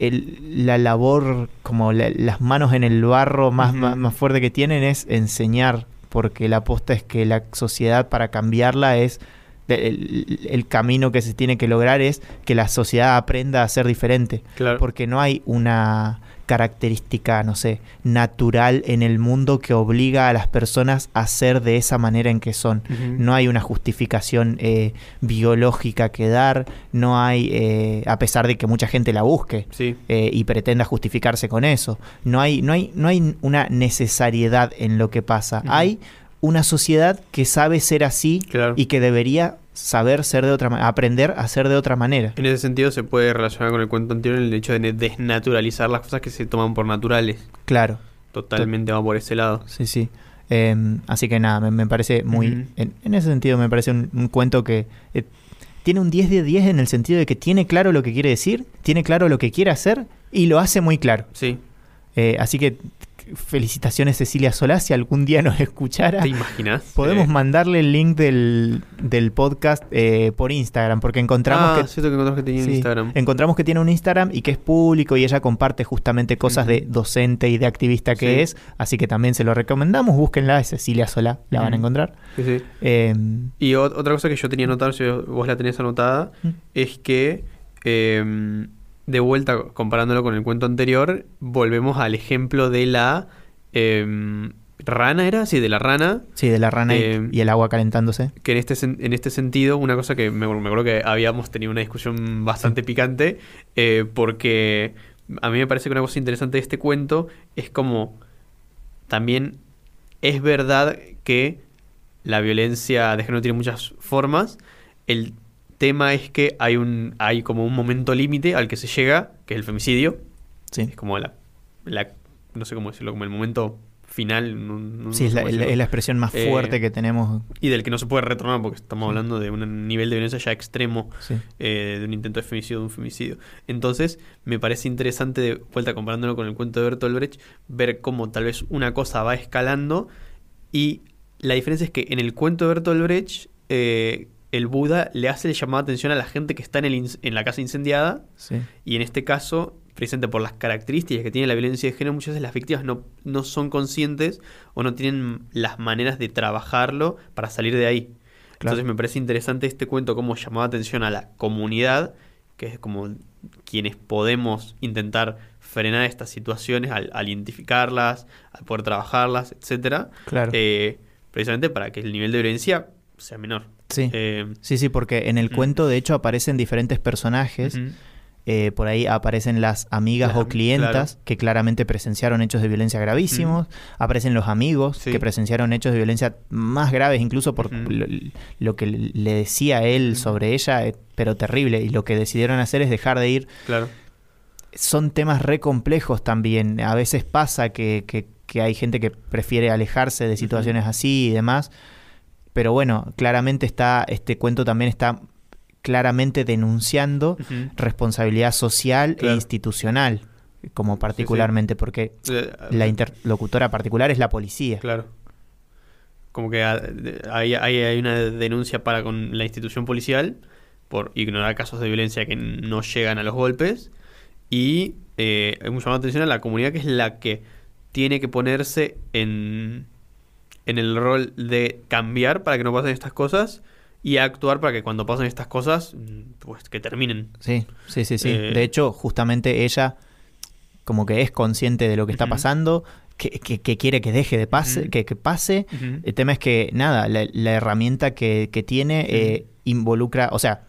el- la labor, como la- las manos en el barro más, más, más fuerte que tienen es enseñar, porque la aposta es que la sociedad para cambiarla es el, el camino que se tiene que lograr es que la sociedad aprenda a ser diferente claro. porque no hay una característica, no sé, natural en el mundo que obliga a las personas a ser de esa manera en que son. No hay una justificación eh, biológica que dar, no hay, eh, a pesar de que mucha gente la busque Sí, eh, y pretenda justificarse con eso, no hay, no hay, no hay una necesariedad en lo que pasa. Hay una sociedad que sabe ser así claro. y que debería saber ser de otra manera, aprender a ser de otra manera. En ese sentido se puede relacionar con el cuento anterior el hecho de desnaturalizar las cosas que se toman por naturales. Claro. Totalmente va por ese lado. Sí, sí. Eh, así que nada, me, me parece muy... En, en ese sentido me parece un, un cuento que eh, tiene un 10 de 10 en el sentido de que tiene claro lo que quiere decir, tiene claro lo que quiere hacer y lo hace muy claro. Sí. Eh, así que felicitaciones Cecilia Solá, si algún día nos escuchara. ¿Te imaginas? Podemos Eh, mandarle el link del, del podcast eh, por Instagram, porque encontramos ah, que cierto que encontramos que Sí, en Instagram. Encontramos que tiene un Instagram y que es público y ella comparte justamente cosas de docente y de activista que Sí. es, así que también se lo recomendamos, búsquenla, es Cecilia Solá, la van a encontrar. Sí, sí. Eh, Y ot- otra cosa que yo tenía anotada, si vos la tenés anotada, es que eh, de vuelta, comparándolo con el cuento anterior, volvemos al ejemplo de la eh, rana, ¿era? Sí, de la rana. sí, de la rana y- Eh, y el agua calentándose. Que en este, en este sentido, una cosa que me, me acuerdo que habíamos tenido una discusión bastante picante, eh, porque a mí me parece que una cosa interesante de este cuento es como también es verdad que la violencia de género tiene muchas formas. El tema es que hay un hay como un momento límite al que se llega, que es el femicidio. Sí, Es como la, la no sé cómo decirlo, como el momento final. no- no- sí no es, sé la, cómo es la- decirlo. es la expresión más Eh, fuerte que tenemos. Y del que no se puede retornar porque estamos hablando de un nivel de violencia ya extremo, Sí. eh, de un intento de femicidio, de un femicidio. Entonces, me parece interesante, de vuelta comparándolo con el cuento de Bertolt Brecht, ver cómo tal vez una cosa va escalando y la diferencia es que en el cuento de Bertolt Brecht, eh, el Buda le hace el llamado de atención a la gente que está en, el en la casa incendiada Sí. y en este caso, precisamente por las características que tiene la violencia de género, muchas veces las víctimas no, no son conscientes o no tienen las maneras de trabajarlo para salir de ahí. Claro. Entonces me parece interesante este cuento, cómo llamaba atención a la comunidad, que es como quienes podemos intentar frenar estas situaciones al, al identificarlas, al poder trabajarlas, etcétera, Claro. eh, precisamente para que el nivel de violencia sea menor. Sí. Eh, sí, sí, porque en el mm. cuento de hecho aparecen diferentes personajes. eh, por ahí aparecen las amigas o clientas que claramente presenciaron hechos de violencia gravísimos, aparecen los amigos Sí. que presenciaron hechos de violencia más graves, incluso por lo, lo que le decía él sobre ella, eh, pero terrible, y lo que decidieron hacer es dejar de ir Claro. son temas re complejos también. A veces pasa que, que- que hay gente que prefiere alejarse de situaciones así y demás. Pero bueno, claramente está, este cuento también está claramente denunciando responsabilidad social Claro. e institucional, como particularmente, porque Eh, la interlocutora particular es la policía. Claro. Como que ah, de- hay, hay, hay una denuncia para con la institución policial por ignorar casos de violencia que no llegan a los golpes. Y eh, hay un llamado atención a la comunidad que es la que tiene que ponerse en, en el rol de cambiar para que no pasen estas cosas y actuar para que cuando pasen estas cosas, mm, pues que terminen. Sí, sí, sí, sí. Eh, De hecho, justamente ella como que es consciente de lo que está pasando, que, que- que quiere que deje de pase, que, que pase. El tema es que, nada, la, la herramienta que, que tiene eh, involucra, o sea,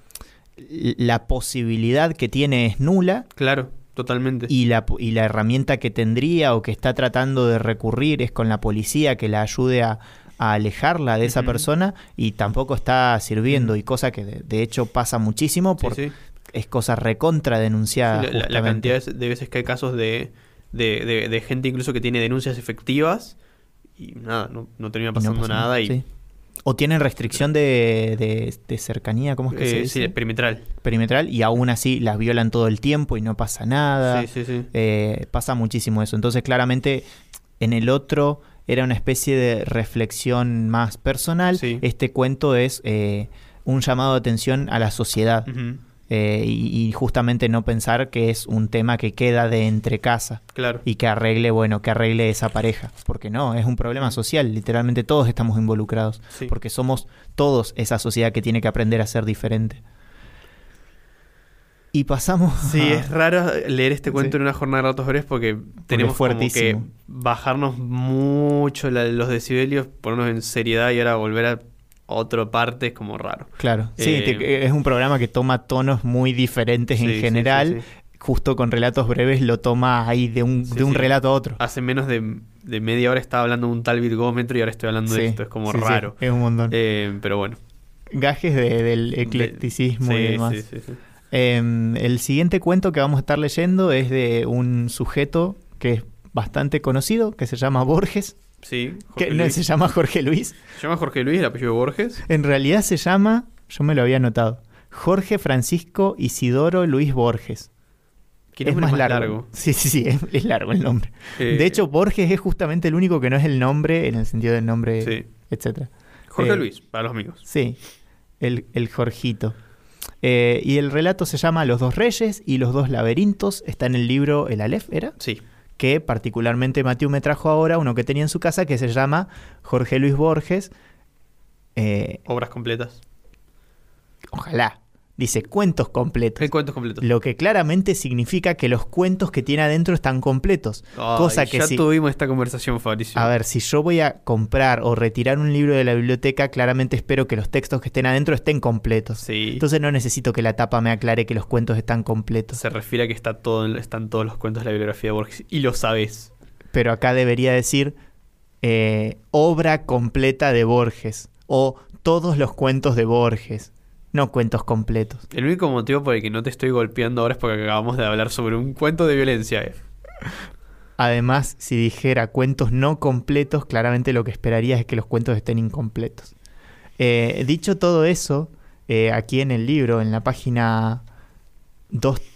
la posibilidad que tiene es nula Claro, totalmente. y la, y la herramienta que tendría o que está tratando de recurrir es con la policía que la ayude a, a alejarla de esa persona y tampoco está sirviendo y cosa que de, de hecho pasa muchísimo Sí, porque sí. es cosa recontra denunciada. Sí, la- cantidad de- veces que hay casos de, de, de- de gente incluso que tiene denuncias efectivas y nada, no, no termina Y no pasando pasa nada y sí. O tienen restricción de, de- de cercanía, ¿cómo es que se eh, dice? sí, perimetral. Perimetral y aún así las violan todo el tiempo y no pasa nada. Sí, sí, sí. Eh, pasa muchísimo eso. Entonces, claramente, en el otro era una especie de reflexión más personal. Sí. Este cuento es eh, un llamado de atención a la sociedad. Ujú, eh, y, y justamente no pensar que es un tema que queda de entre casa Claro. y que arregle, bueno, que arregle esa pareja. Porque no, es un problema social. Literalmente todos estamos involucrados. Sí. Porque somos todos esa sociedad que tiene que aprender a ser diferente. Y pasamos. Sí, a- es raro leer este cuento Sí. en una jornada de ratos breves porque tenemos como que bajarnos mucho la- los decibelios, ponernos en seriedad y ahora volver a otra parte es como raro. Claro, sí, Eh, te- es un programa que toma tonos muy diferentes Sí, en general. sí, sí. Justo con relatos breves lo toma ahí de un, de un relato a otro. Hace menos de, de media hora estaba hablando de un tal virgómetro y ahora estoy hablando de esto. Es como raro. es un montón. Eh, pero bueno. Gajes de- del eclecticismo y demás. sí, sí, sí. Em, el siguiente cuento que vamos a estar leyendo es de un sujeto que es bastante conocido, que se llama Borges. Sí, Jorge no, Luis. se llama Jorge Luis. Se llama Jorge Luis, el apellido Borges. En realidad se llama, yo me lo había anotado, Jorge Francisco Isidoro Luis Borges. ¿Qué es más largo. Sí, sí, sí, es, es largo el nombre. Eh, De hecho, Borges es justamente el único que no es el nombre en el sentido del nombre, sí. etcétera. Jorge eh, Luis, para los amigos. Sí, el, el Jorgito. Eh, y el relato se llama Los dos reyes y los dos laberintos. Está en el libro El Aleph, ¿era? Sí. Que particularmente Mateo me trajo ahora, uno que tenía en su casa, que se llama Jorge Luis Borges. Eh, Obras completas. ojalá. Dice cuentos completos. ¿Qué cuentos completos? Lo que claramente significa que los cuentos que tiene adentro están completos. Cosa que ya si- tuvimos esta conversación, Fabricio. A ver, si yo voy a comprar o retirar un libro de la biblioteca, claramente espero que los textos que estén adentro estén completos. Sí. Entonces no necesito que la tapa me aclare que los cuentos están completos. se refiere a que está todo, están todos los cuentos de la bibliografía de Borges. Y lo sabes. Pero acá debería decir eh, obra completa de Borges o todos los cuentos de Borges, no cuentos completos. El único motivo por el que no te estoy golpeando ahora es porque acabamos de hablar sobre un cuento de violencia. eh. Además, si dijera cuentos no completos, claramente lo que esperaría es que los cuentos estén incompletos. Eh, dicho todo eso, eh, aquí en el libro, en la página 2, 220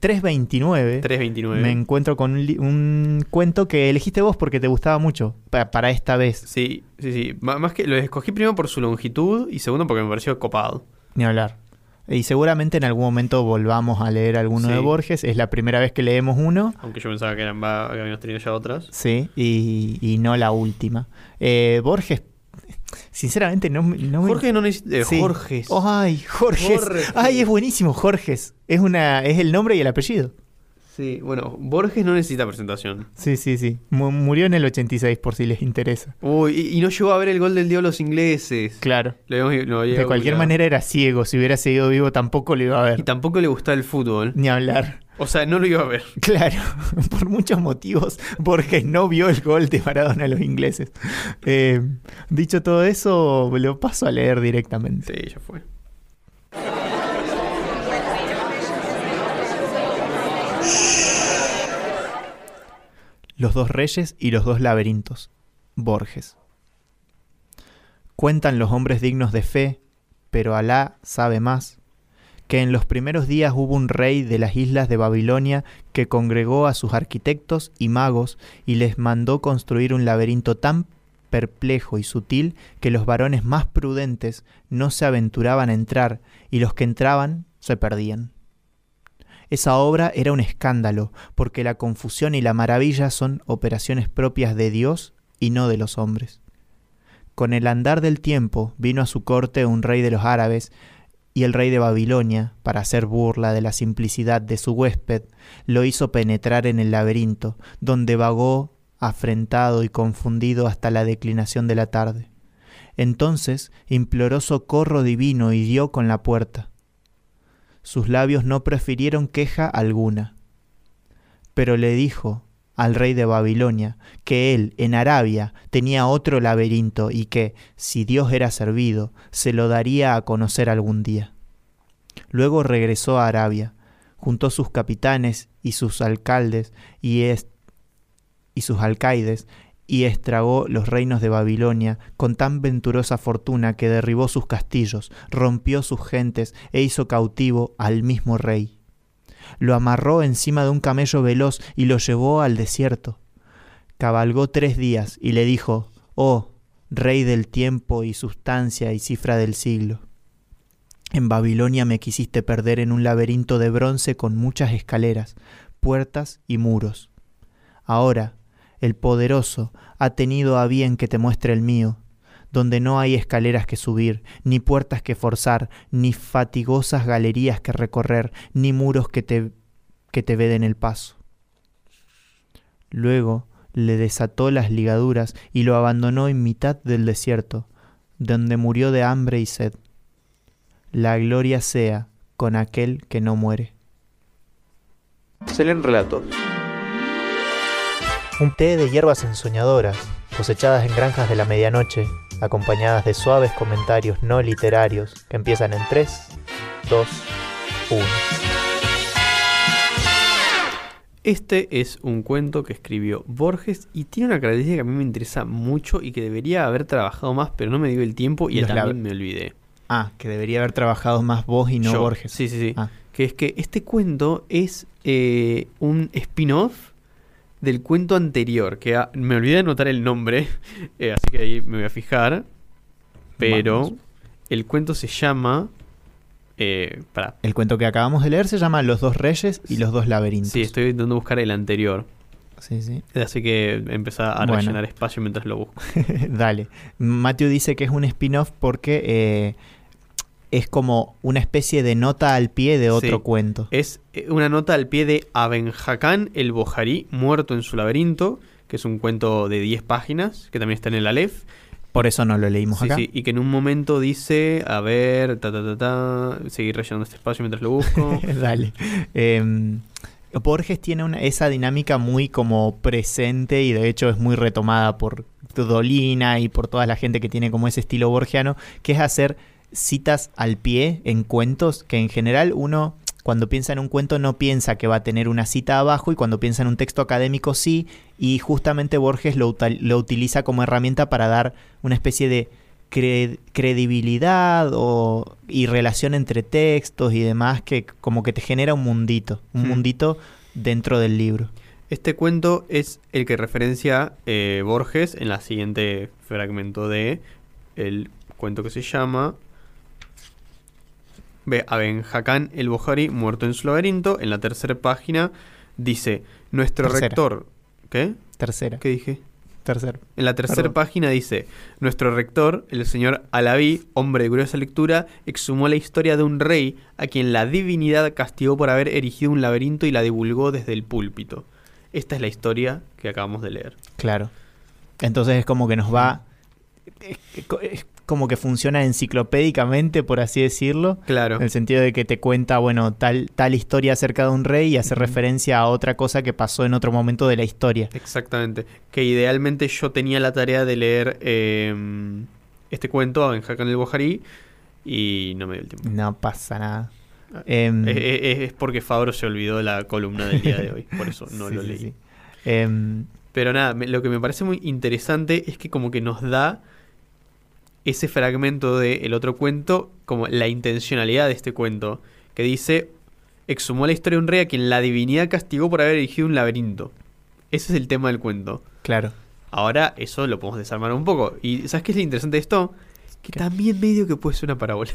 329, 329. me encuentro con un, li- un cuento que elegiste vos porque te gustaba mucho pa- para esta vez. Sí, sí, sí. M- más que lo escogí primero por su longitud y segundo porque me pareció copado. Ni hablar. Y seguramente en algún momento volvamos a leer alguno Sí. de Borges. Es la primera vez que leemos uno. Aunque yo pensaba que, eran, que habíamos tenido ya otras. Sí, y, y no la última. Eh, Borges, sinceramente, no, no me- Jorge no necesita. eh, Sí. Jorges. Ay, Jorges. Jorges. Ay, es buenísimo, Jorges. Es, una, es el nombre y el apellido. Sí, bueno, Borges no necesita presentación. Sí, sí, sí. Mu- murió en el 86 por si les interesa. Uy, y, y no llegó a ver el gol del diablo los ingleses. Claro. Lo habíamos- lo había De cualquier manera era ciego. Si hubiera seguido vivo tampoco lo iba a Y ver. tampoco le gustaba el fútbol. Ni hablar. O sea, no lo iba a ver. Claro, por muchos motivos, Borges no vio el gol de Maradona a los ingleses. Eh, dicho todo eso, lo paso a leer directamente. Sí, ya fue. Los dos reyes y los dos laberintos. Borges. Cuentan los hombres dignos de fe, pero Alá sabe más, que en los primeros días hubo un rey de las islas de Babilonia que congregó a sus arquitectos y magos y les mandó construir un laberinto tan perplejo y sutil que los varones más prudentes no se aventuraban a entrar y los que entraban se perdían. Esa obra era un escándalo, porque la confusión y la maravilla son operaciones propias de Dios y no de los hombres. Con el andar del tiempo vino a su corte un rey de los árabes, y el rey de Babilonia, para hacer burla de la simplicidad de su huésped, lo hizo penetrar en el laberinto, donde vagó afrentado y confundido hasta la declinación de la tarde. Entonces imploró socorro divino y dio con la puerta sus labios no prefirieron queja alguna. Pero le dijo al rey de Babilonia que él en Arabia tenía otro laberinto y que, si Dios era servido, se lo daría a conocer algún día. Luego regresó a Arabia, juntó sus capitanes y sus alcaldes y, y sus alcaides y estragó los reinos de Babilonia con tan venturosa fortuna que derribó sus castillos, rompió sus gentes e hizo cautivo al mismo rey. Lo amarró encima de un camello veloz y lo llevó al desierto. Cabalgó tres días y le dijo, Oh, rey del tiempo y sustancia y cifra del siglo. En Babilonia me quisiste perder en un laberinto de bronce con muchas escaleras, puertas y muros. Ahora, el poderoso ha tenido a bien que te muestre el mío, donde no hay escaleras que subir, ni puertas que forzar, ni fatigosas galerías que recorrer, ni muros que te, que te veden el paso. Luego le desató las ligaduras y lo abandonó en mitad del desierto, donde murió de hambre y sed. La gloria sea con aquel que no muere. Se leen relatos. Un té de hierbas ensoñadoras, cosechadas en granjas de la medianoche, acompañadas de suaves comentarios no literarios que empiezan en 3, 2, 1. Este es un cuento que escribió Borges y tiene una característica que a mí me interesa mucho y que debería haber trabajado más, pero no me dio el tiempo y también me olvidé. Ah, que debería haber trabajado más vos y no Yo. Borges. Sí, sí, sí. Ah. Que es que este cuento es eh, un spin-off del cuento anterior, que ah, me olvidé de anotar el nombre, eh, así que ahí me voy a fijar. Pero Vamos. el cuento se llama... Eh. El cuento que acabamos de leer se llama Los dos reyes y los dos laberintos. Sí, estoy intentando buscar el anterior. Sí, sí. Así que empezá a Bueno. rellenar espacio mientras lo busco. Dale. Matthew dice que es un spin-off porque eh, es como una especie de nota al pie de otro Sí. cuento. Es eh, una nota al pie de Aben Hakan el Bojarí, muerto en su laberinto, que es un cuento de 10 páginas, que también está en el Aleph. Por eso no lo leímos Sí, acá. sí, y que en un momento dice, a ver, ta, ta, ta, ta, seguir rellenando este espacio mientras lo busco. Dale. Eh, Borges tiene una, esa dinámica muy como presente y de hecho es muy retomada por Dolina y por toda la gente que tiene como ese estilo borgiano, que es hacer citas al pie en cuentos que en general uno cuando piensa en un cuento no piensa que va a tener una cita abajo y cuando piensa en un texto académico sí y justamente Borges lo, lo utiliza como herramienta para dar una especie de cre- credibilidad o, y relación entre textos y demás que como que te genera un mundito, un Hmm. mundito dentro del libro. Este cuento es el que referencia eh, Borges en la siguiente fragmento de el cuento que se llama Ve Aben Hakan el Bojarí, muerto en su laberinto. En la tercera página dice: Nuestro Tercera. rector. ¿Qué? Tercera. ¿Qué dije? Tercer. En la tercera Perdón. página dice, nuestro rector, el señor Alaví, hombre de curiosa lectura, exhumó la historia de un rey a quien la divinidad castigó por haber erigido un laberinto y la divulgó desde el púlpito. Esta es la historia que acabamos de leer. Claro. Entonces es como que nos va. Es, es como que funciona enciclopédicamente, por así decirlo. Claro. En el sentido de que te cuenta, bueno, tal, tal historia acerca de un rey y hace referencia a otra cosa que pasó en otro momento de la historia. Exactamente. Que idealmente yo tenía la tarea de leer eh, este cuento en Hakan el Bojarí y no me dio el tiempo. No pasa nada. Em, Es, porque Fabro se olvidó la columna del día de hoy, por eso no sí, lo leí. sí. Em, Pero nada, lo que me parece muy interesante es que como que nos da ese fragmento del otro cuento, como la intencionalidad de este cuento, que dice, exhumó la historia de un rey a quien la divinidad castigó por haber erigido un laberinto. Ese es el tema del cuento. claro. Ahora eso lo podemos desarmar un poco. ¿Y sabes qué es lo interesante de esto? Que ¿Qué? también medio que puede ser una parábola.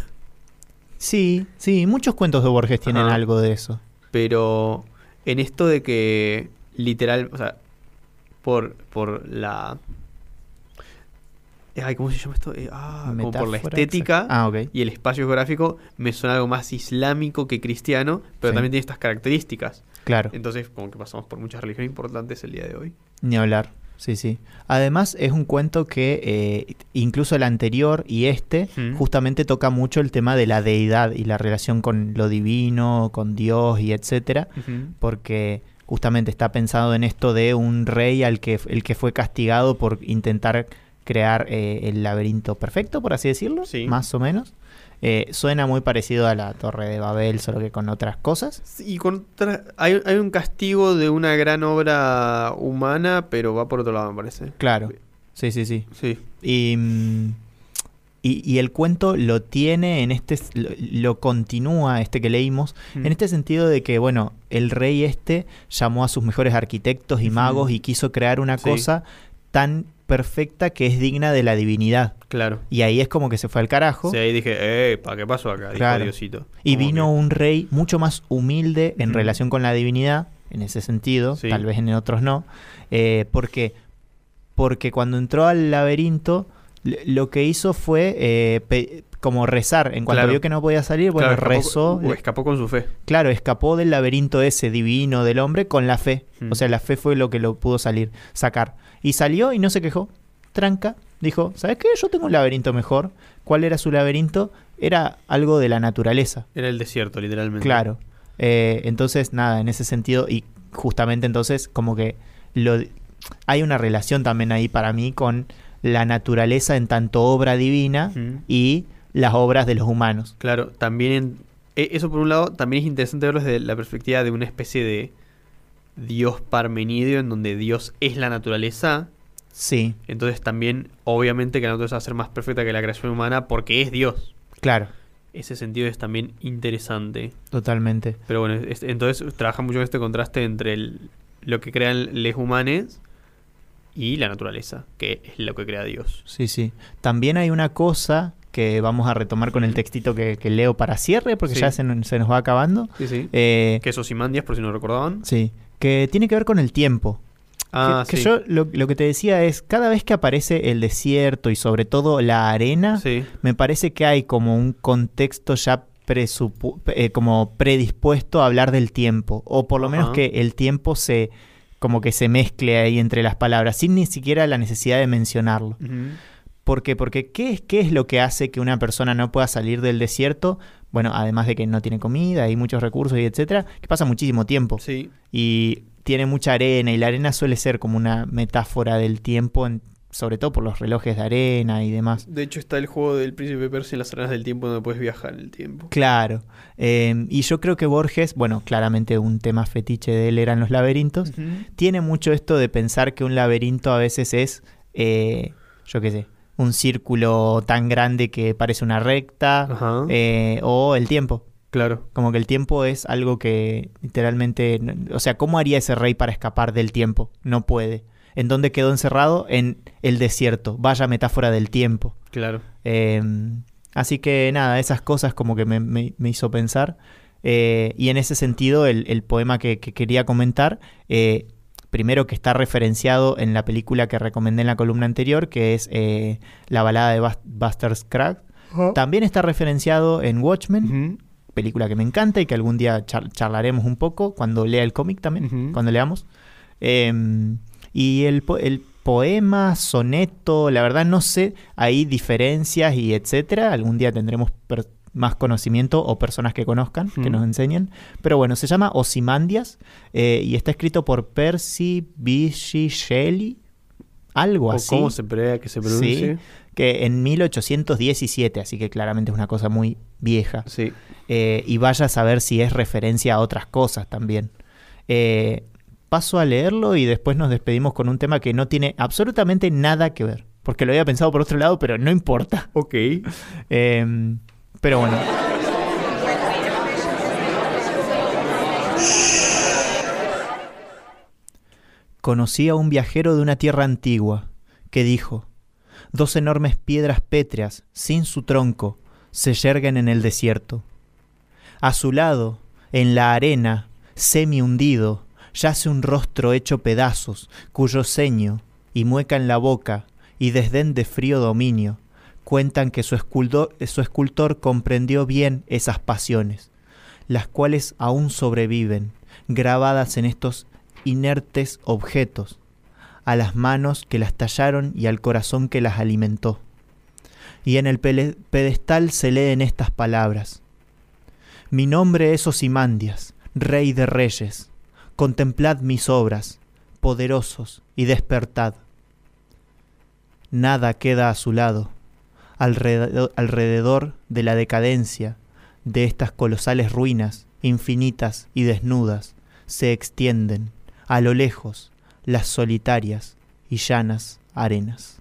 Sí, sí, muchos cuentos de Borges tienen Ajá. algo de eso. Pero en esto de que literal, o sea, por, por la... Ay, ¿cómo se llama esto? Eh, ah, como por la estética. Ah, y el espacio geográfico me suena algo más islámico que cristiano, pero Sí. también tiene estas características. Claro. Entonces, como que pasamos por muchas religiones importantes el día de hoy. Ni hablar. Sí, sí. Además, es un cuento que eh, incluso el anterior y este Mm. justamente toca mucho el tema de la deidad y la relación con lo divino, con Dios y etcétera, porque justamente está pensado en esto de un rey al que el que fue castigado por intentar crear eh, el laberinto perfecto, por así decirlo, Sí. más o menos. Eh, suena muy parecido a la Torre de Babel, solo que con otras cosas. Y contra, hay, hay un castigo de una gran obra humana, pero va por otro lado, me parece. Claro. Sí, sí, sí. Sí. Y, mm, y, y el cuento lo tiene en este, lo, lo continúa este que leímos, Mm. en este sentido de que, bueno, el rey este llamó a sus mejores arquitectos y magos y quiso crear una Sí. cosa tan perfecta que es digna de la divinidad. Claro. Y ahí es como que se fue al carajo. Sí, ahí dije, eh, ¿para qué pasó acá? Dijo Claro. Diosito. Y vino que- un rey mucho más humilde en Ujú. relación con la divinidad, en ese sentido, Sí. tal vez en otros no. Eh, porque, porque cuando entró al laberinto, lo que hizo fue eh, como rezar. En cuanto Claro. vio que no podía salir, bueno, Claro, escapó- rezó. o escapó con su fe. Claro, escapó del laberinto ese divino del hombre con la fe. Mm. O sea, la fe fue lo que lo pudo salir, sacar. Y salió y no se quejó. Tranca. Dijo, ¿sabes qué? Yo tengo un laberinto mejor. ¿Cuál era su laberinto? Era algo de la naturaleza. Era el desierto, literalmente. Claro. Eh, entonces, nada, en ese sentido, y justamente entonces, como que lo, hay una relación también ahí para mí con la naturaleza en tanto obra divina Ujú. y las obras de los humanos. Claro, también en- e- eso por un lado, también es interesante verlo desde la perspectiva de una especie de Dios parmenidio en donde Dios es la naturaleza. Sí, Entonces también, obviamente, que la naturaleza va a ser más perfecta que la creación humana porque es Dios. claro, Ese sentido es también interesante. totalmente. Pero bueno, es- entonces trabaja mucho este contraste entre el- lo que crean los humanos y la naturaleza, que es lo que crea Dios. Sí, sí. También hay una cosa que vamos a retomar con el textito que, que leo para cierre, porque Sí. ya se, nos va acabando. Sí, sí. Eh, Que Osimandias, por si no recordaban. sí, que tiene que ver con el tiempo. Ah, que, que sí. yo lo, lo que te decía es, cada vez que aparece el desierto y sobre todo la arena, Sí. me parece que hay como un contexto ya eh, como predispuesto a hablar del tiempo, o por lo menos que el tiempo se como que se mezcle ahí entre las palabras, sin ni siquiera la necesidad de mencionarlo. Ujú. ¿Por qué? Porque ¿qué es, ¿qué es lo que hace que una persona no pueda salir del desierto? Bueno, además de que no tiene comida y muchos recursos y etcétera, que pasa muchísimo tiempo Sí. y tiene mucha arena y la arena suele ser como una metáfora del tiempo, en- sobre todo por los relojes de arena y demás. De hecho, está el juego del príncipe Persia en las arenas del tiempo donde puedes viajar en el tiempo. Claro. Eh, y yo creo que Borges, bueno, claramente un tema fetiche de él eran los laberintos, tiene mucho esto de pensar que un laberinto a veces es, eh, yo qué sé, un círculo tan grande que parece una recta, eh, o el tiempo. claro. Como que el tiempo es algo que literalmente, o sea, ¿cómo haría ese rey para escapar del tiempo? No puede. ¿En dónde quedó encerrado? En el desierto. Vaya metáfora del tiempo. Claro. Eh, así que nada, esas cosas como que me, me- me hizo pensar. Eh, y en ese sentido, el, el poema que, que quería comentar eh, Primero que está referenciado en la película que recomendé en la columna anterior, que es eh, la balada de Buster Scruggs. También está referenciado en Watchmen, película que me encanta y que algún día charlaremos un poco cuando lea el cómic también, cuando leamos. Em, y el, el poema, soneto, la verdad no sé, hay diferencias y etcétera. Algún día tendremos más conocimiento o personas que conozcan, que nos enseñen. Pero bueno, se llama Osimandias eh, y está escrito por Percy Bysshe Shelley, algo así. ¿Cómo se prevé que se pronuncie? que en 1817, así que claramente es una cosa muy vieja. Sí. Eh, y vaya a saber si es referencia a otras cosas también. Eh, paso a leerlo y después nos despedimos con un tema que no tiene absolutamente nada que ver. Porque lo había pensado por otro lado, pero no importa. Ok. Em, pero bueno. Conocí a un viajero de una tierra antigua que dijo, dos enormes piedras pétreas, sin su tronco, se yerguen en el desierto. A su lado, en la arena, semi hundido, yace un rostro hecho pedazos, cuyo ceño, y mueca en la boca, y desdén de frío dominio, cuentan que su escultor, comprendió bien esas pasiones, las cuales aún sobreviven, grabadas en estos inertes objetos, a las manos que las tallaron y al corazón que las alimentó. Y en el pedestal se leen estas palabras. Mi nombre es Osimandias, rey de reyes, Contemplad mis obras, poderosos, y despertad. Nada queda a su lado, alrededor, de la decadencia de estas colosales ruinas, infinitas y desnudas, se extienden, a lo lejos, las solitarias y llanas arenas.